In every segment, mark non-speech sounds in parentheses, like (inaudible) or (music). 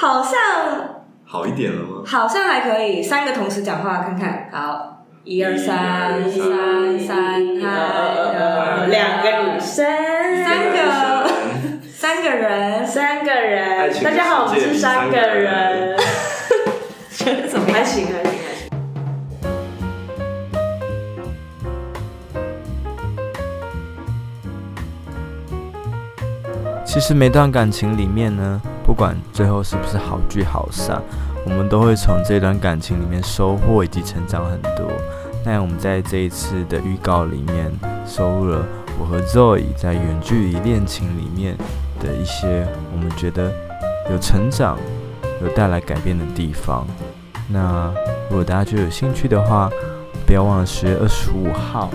好像好一点了吗？好像还可以，三个同时讲话看看。好，一二三，三三，嗨，两个女生，三个，三个人，三个人。大家好，我们是三个人。怎么样？还行，还行。其实每段感情里面呢，不管最后是不是好聚好散，我们都会从这段感情里面收获以及成长很多。那我们在这一次的预告里面收录了我和 Zoe 在远距离恋情里面的一些我们觉得有成长、有带来改变的地方。那如果大家就有兴趣的话，不要忘了十月二十五号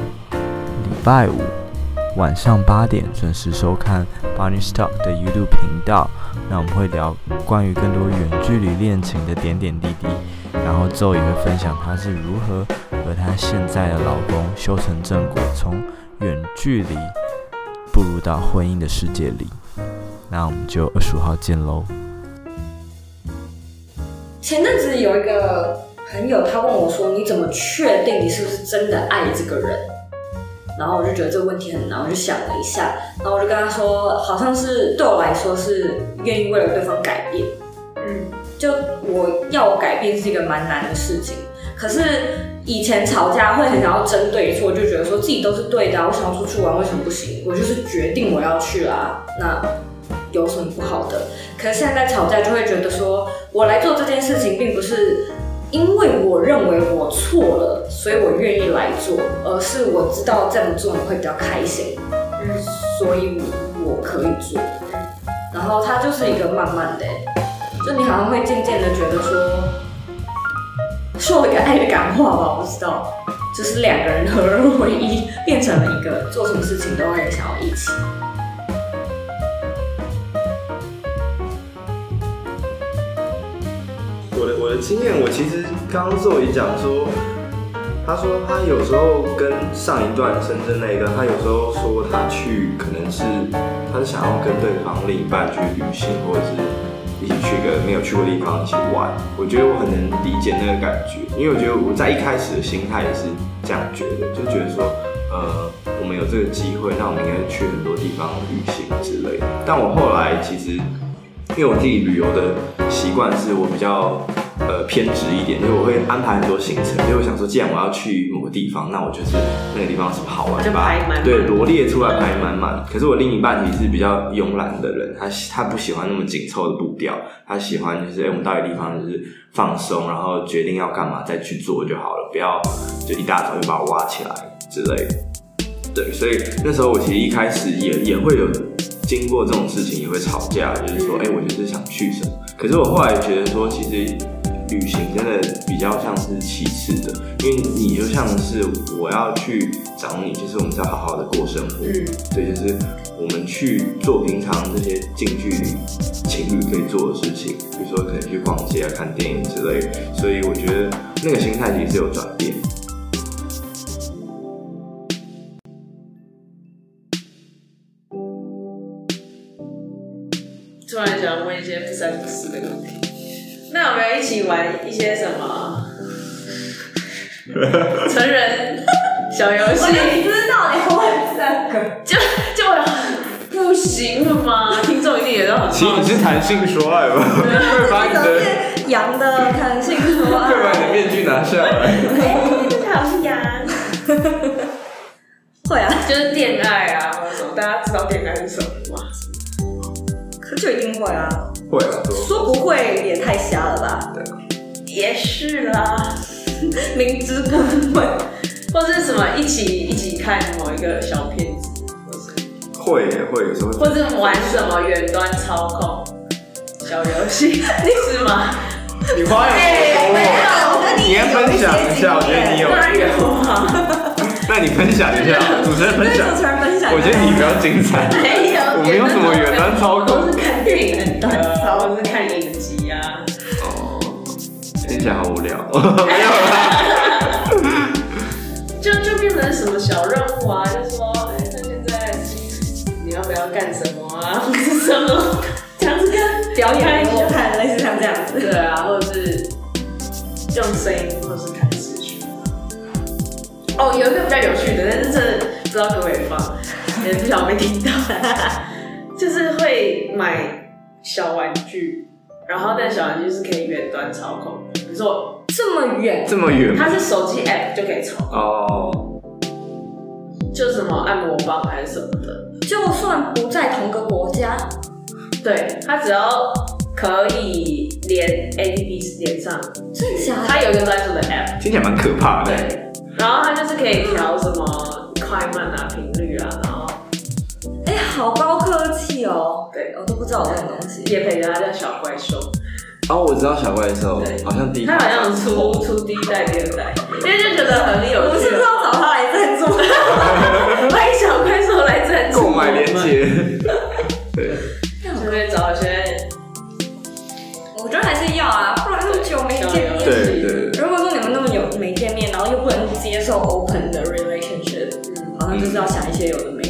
礼拜五。晚上八点准时收看 Bunny Stock 的 YouTube 频道，那我们会聊关于更多远距离恋情的点点滴滴，然后 Zoe 也会分享她是如何和她现在的老公修成正果，从远距离步入到婚姻的世界里。那我们就二十五号见喽。前阵子有一个朋友，他问我说：“你怎么确定你是不是真的爱这个人？”然后我就觉得这个问题很难，我就想了一下，然后我就跟他说，好像是对我来说是愿意为了对方改变，嗯，就我要改变是一个蛮难的事情。可是以前吵架会很想要争对错，就觉得说自己都是对的，我想要出去玩为什么不行？我就是决定我要去啦，那有什么不好的？可是现在吵架就会觉得说我来做这件事情并不是。因为我认为我错了，所以我愿意来做，而是我知道这样做你会比较开心，所以我可以做。然后它就是一个慢慢的，就你好像会渐渐的觉得说，说了个爱的感化吧，我不知道，就是两个人合二为一，变成了一个做什么事情都会想要一起。经验，我其实刚刚 Zoe 讲说，他说他有时候跟上一段深圳那一段，他有时候说他去可能是他是想要跟对方另一半去旅行，或者是一起去个没有去过的地方一起玩。我觉得我很能理解那个感觉，因为我觉得我在一开始的心态也是这样觉得，就觉得说，呃，我们有这个机会，那我们应该去很多地方旅行之类的。但我后来其实。因为我自己旅游的习惯是我比较呃偏执一点，因为我会安排很多行程。所以我想说，既然我要去某个地方，那我就是那个地方是好玩，就把对罗列出来排满满。可是我另一半其实是比较慵懒的人，他他不喜欢那么紧凑的步调，他喜欢就是哎、欸，我们到一个地方就是放松，然后决定要干嘛再去做就好了，不要就一大早就把我挖起来之类的。对，所以那时候我其实一开始也也会有。经过这种事情也会吵架，就是说，哎、欸，我就是想去什么。可是我后来觉得说，其实旅行真的比较像是其次的，因为你就像是我要去找你，其实我们是要好好的过生活。嗯，对，就是我们去做平常这些近距离情侣可以做的事情，比如说可能去逛街啊、看电影之类。所以我觉得那个心态其实是有转变。突然想问一些不三不四的问题，那有没有一起玩一些什么成人小游戏？我知道你玩三个，就就不行了吗？听众一定也都很好奇。其实你是谈性说爱吧？会 (laughs) 把你的羊的谈性说爱，会把你的面具拿下来。(laughs) 就是恋爱啊，或者什么？大家知道恋爱是什么吗？就一定会啊，会啊，说不会也太瞎了吧？对，也是啦，(laughs) 明知不会，或者是什么一起一起看某一个小片子，或是。会也会有时候，或者玩什么远端操控小游戏，(laughs) 是吗？你花样多多，你先分享一下，我觉得你有，当然有啊。(laughs) 那你分享一下，主持人分享，我觉得你比较精彩。没有，我没有什么远端操控，电影远端操控，我是看影集啊。哦，听起来好无聊。没有啦。就就变成什么小任务啊？就说，哎，那现在你要不要干什么啊？(laughs) 什么？这样子跟表演给我看，类似像这样子。对啊，或者是用声音或是看视讯。哦，有一个比较有趣的，但是这不知道可不可以放，(laughs) 也不想被听到。(laughs) 就是会买小玩具，然后但小玩具是可以远端操控，比如说这么远，这么远，它是手机 app 就可以操控哦，就什么按摩棒还是什么的，就算不在同个国家，对，它只要可以连 APP 连上，真的假的？它有一个专属的 app，听起来蛮可怕的。对，然后它就是可以调什么快慢啊、频率啊，然后。哎、欸，好高我都不知道这种东西。业配的它叫小怪兽。哦，我知道小怪兽，好像第一，他好像出出第一代、第二代，因为就觉得很有趣。我是不是要找他来赞助？(laughs) 欢迎小怪兽来赞助。购买链接。(laughs) 对。顺便找一些。我觉得还是要啊，不然那么久没见面。对对，对。如果说你们那么久没见面，然后又不能接受 open 的 relationship，嗯，好像就是要想一些有的没。